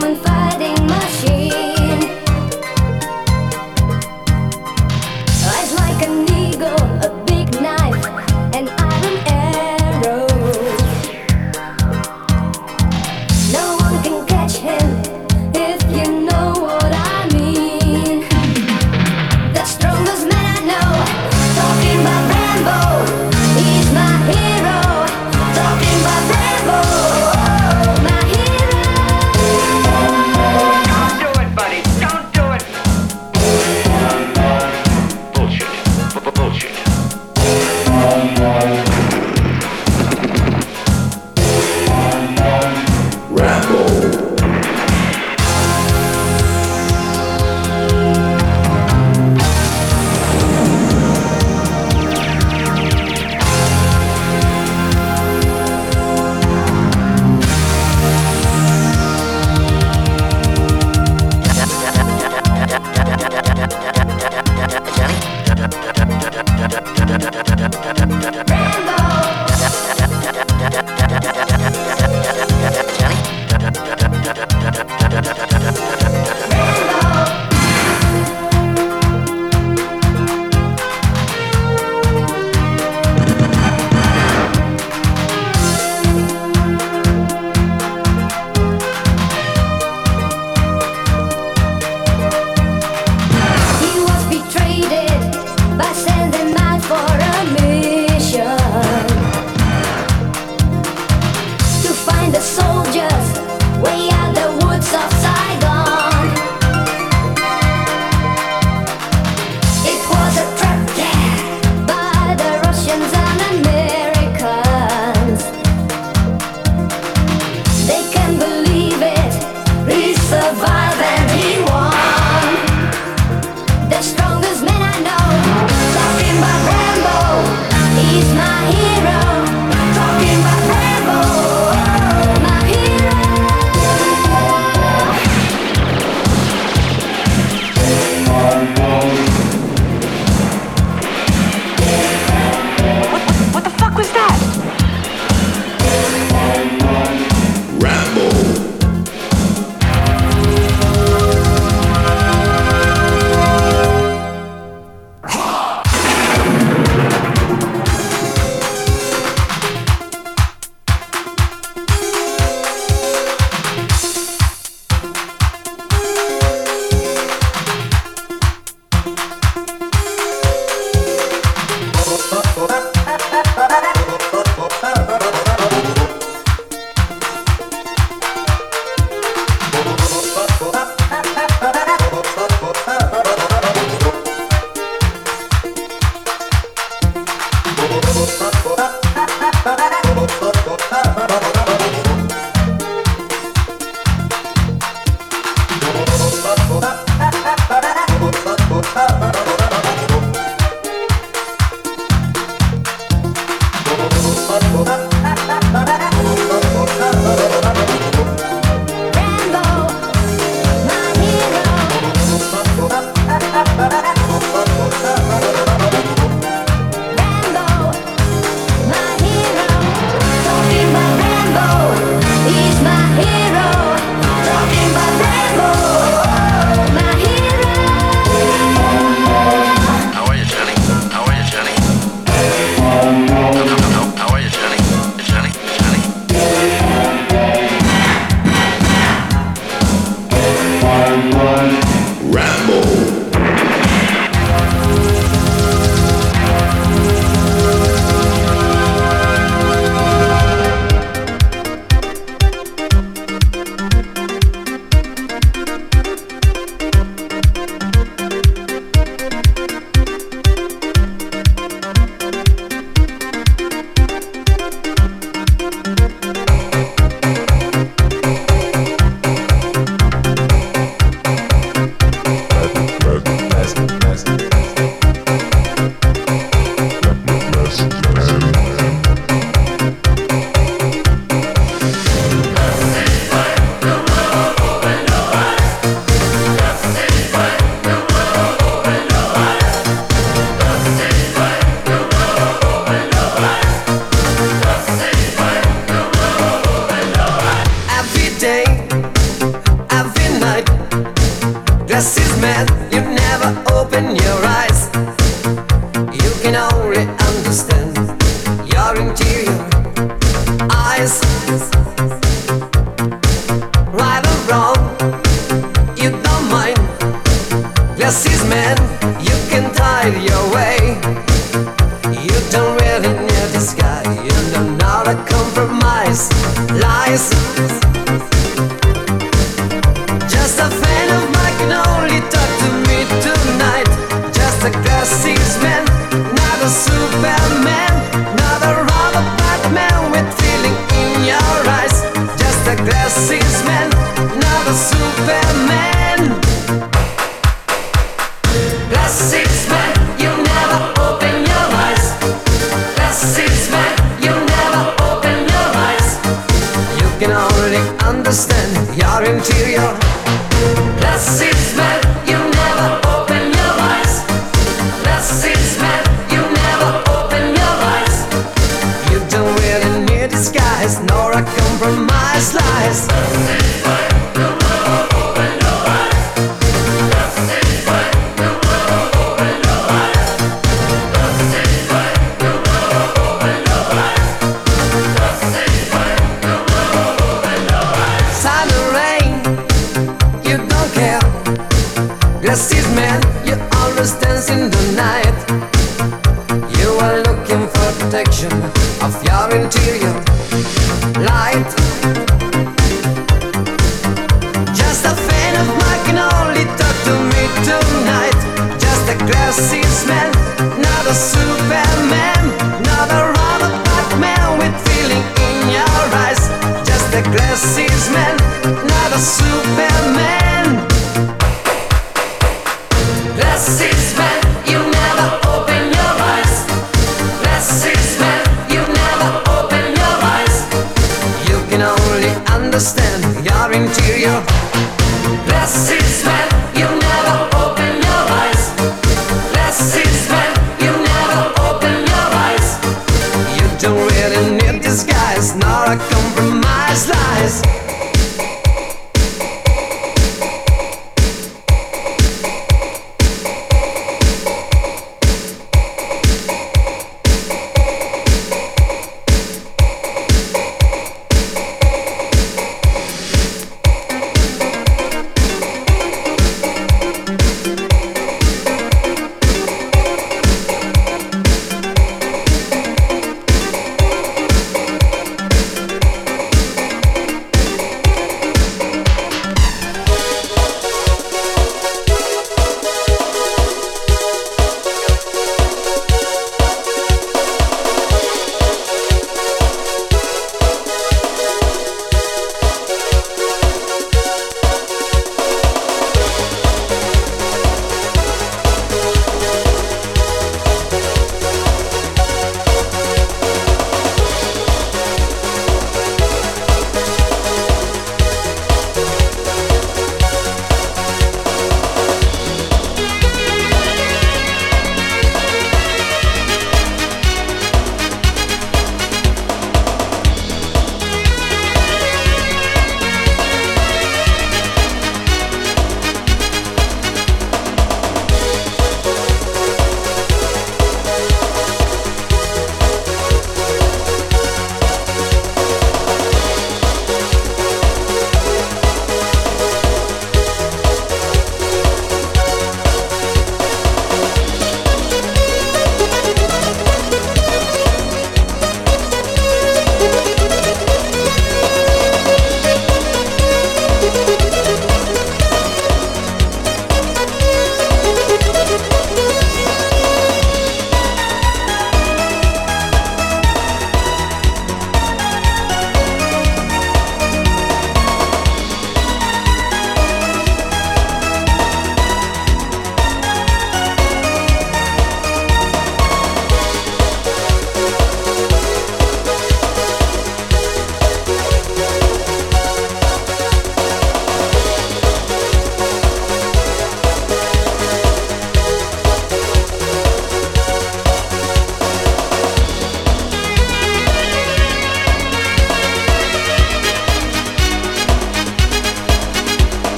feeling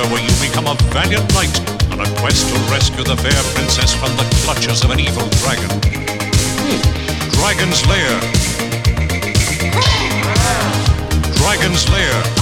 adventure where you become a valiant knight on a quest to rescue the fair princess from the clutches of an evil dragon. Hmm. Dragon's Lair. Dragon's Lair.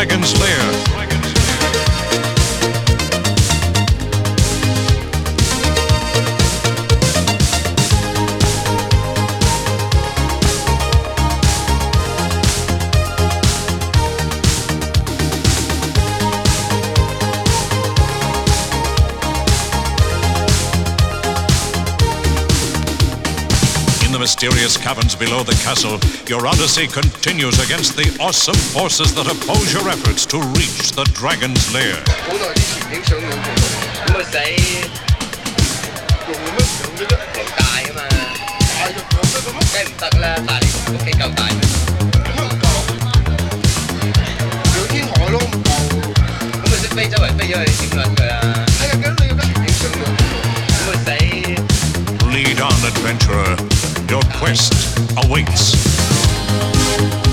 Dragon's Lair. In below the castle, your odyssey continues against the awesome forces that oppose your efforts to reach the dragon's lair. Lead on, adventurer. Your quest awaits.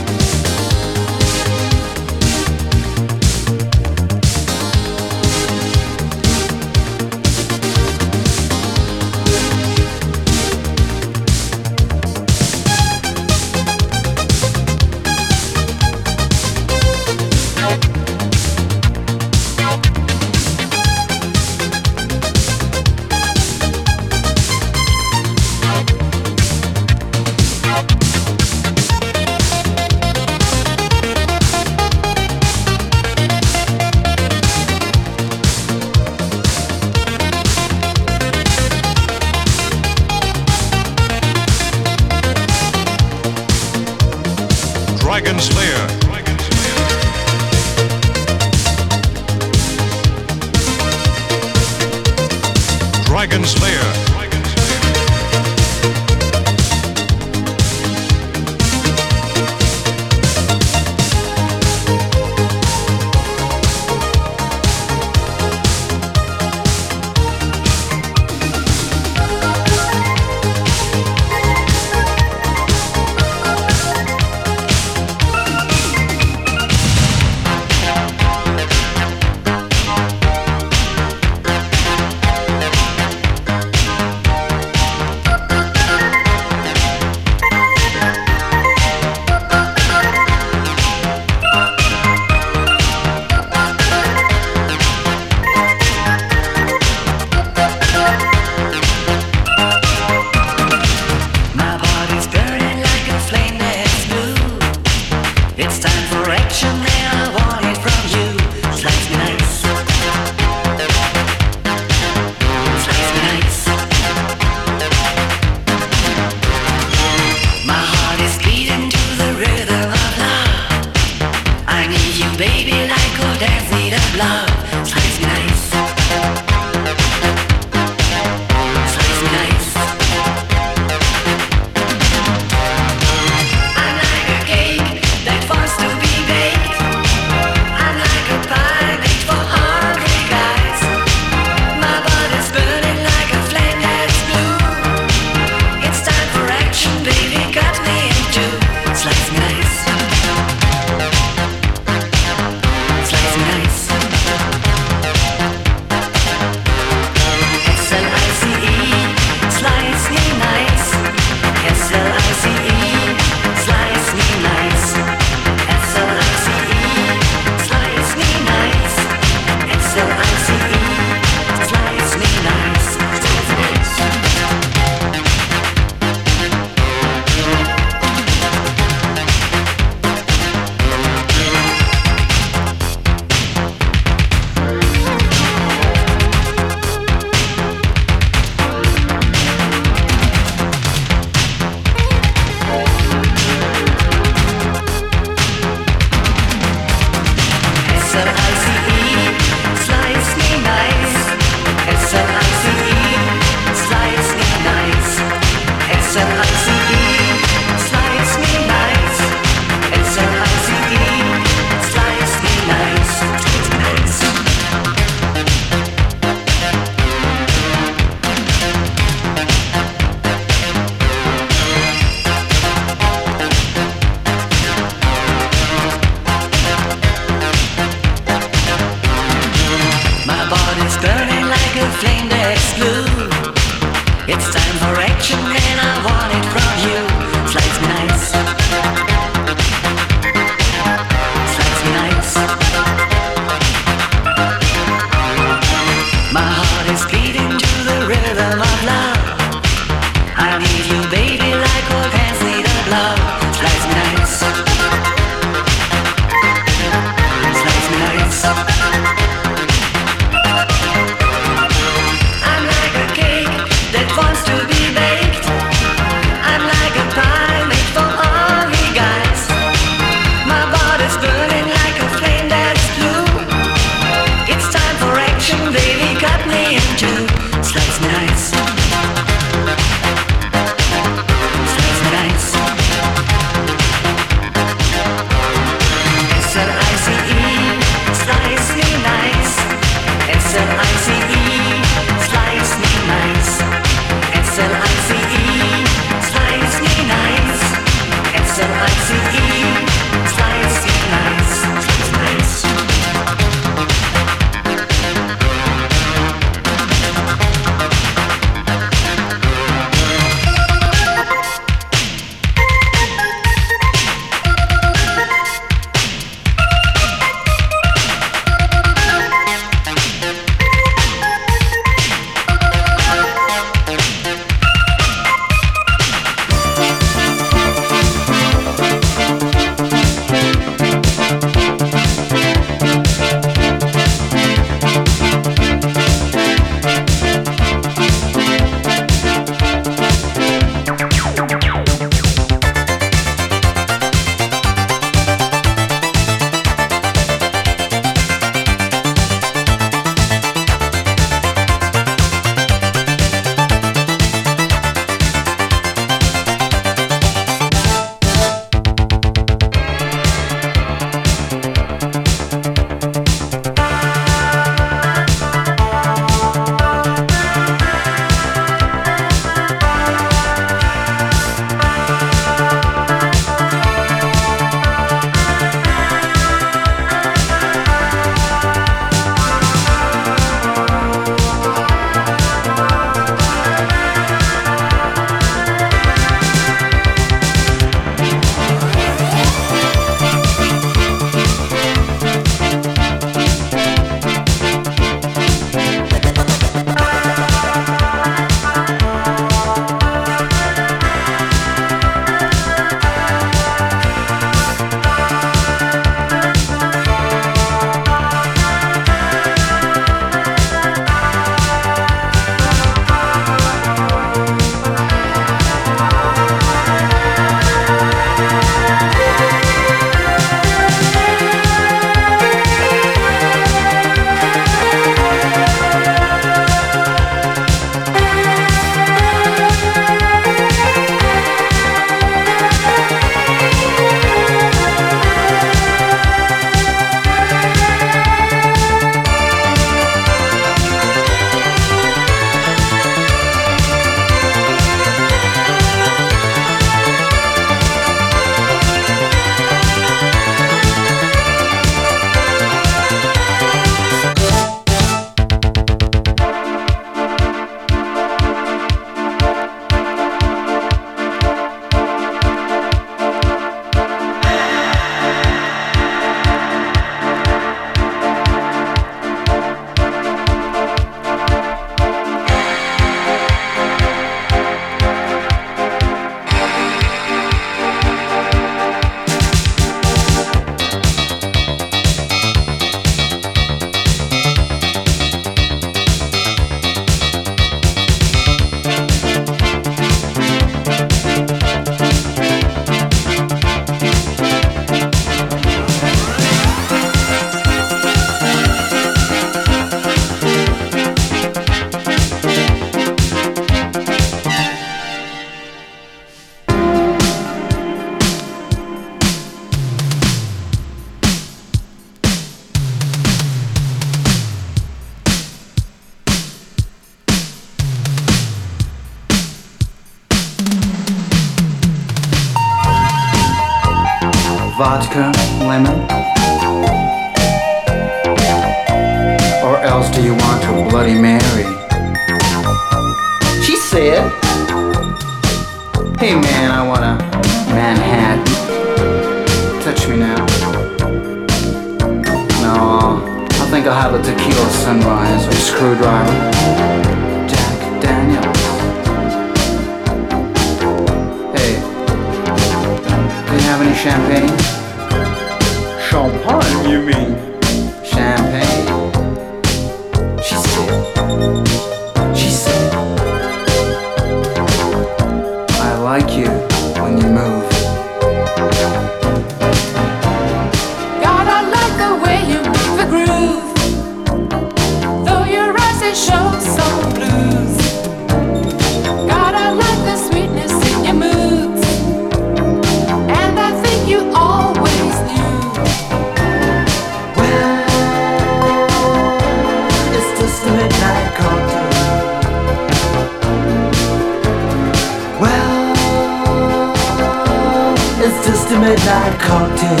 Hotel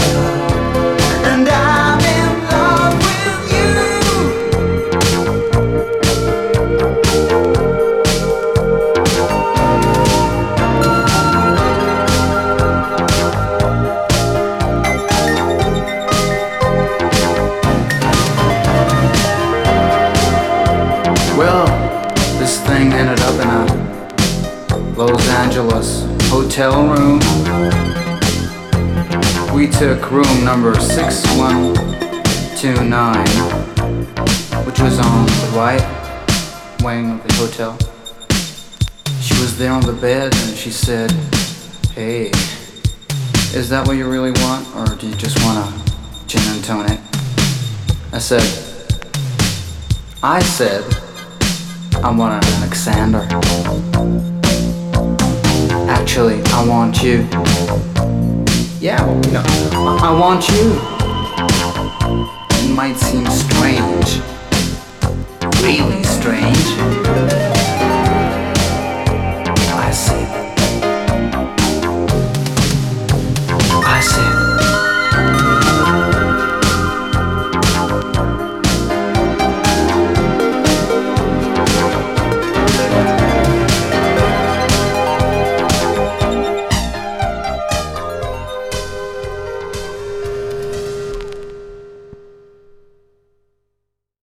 and I'm love with you well this thing ended up in a Los Angeles hotel room. Took room number 6129, which was on the right wing of the hotel. She was there on the bed and she said, Hey, is that what you really want, or do you just want to gin and tonic? I said, I said, I want an Alexander. Actually, I want you. Yeah, well, you know, I I want you. It might seem strange, really strange,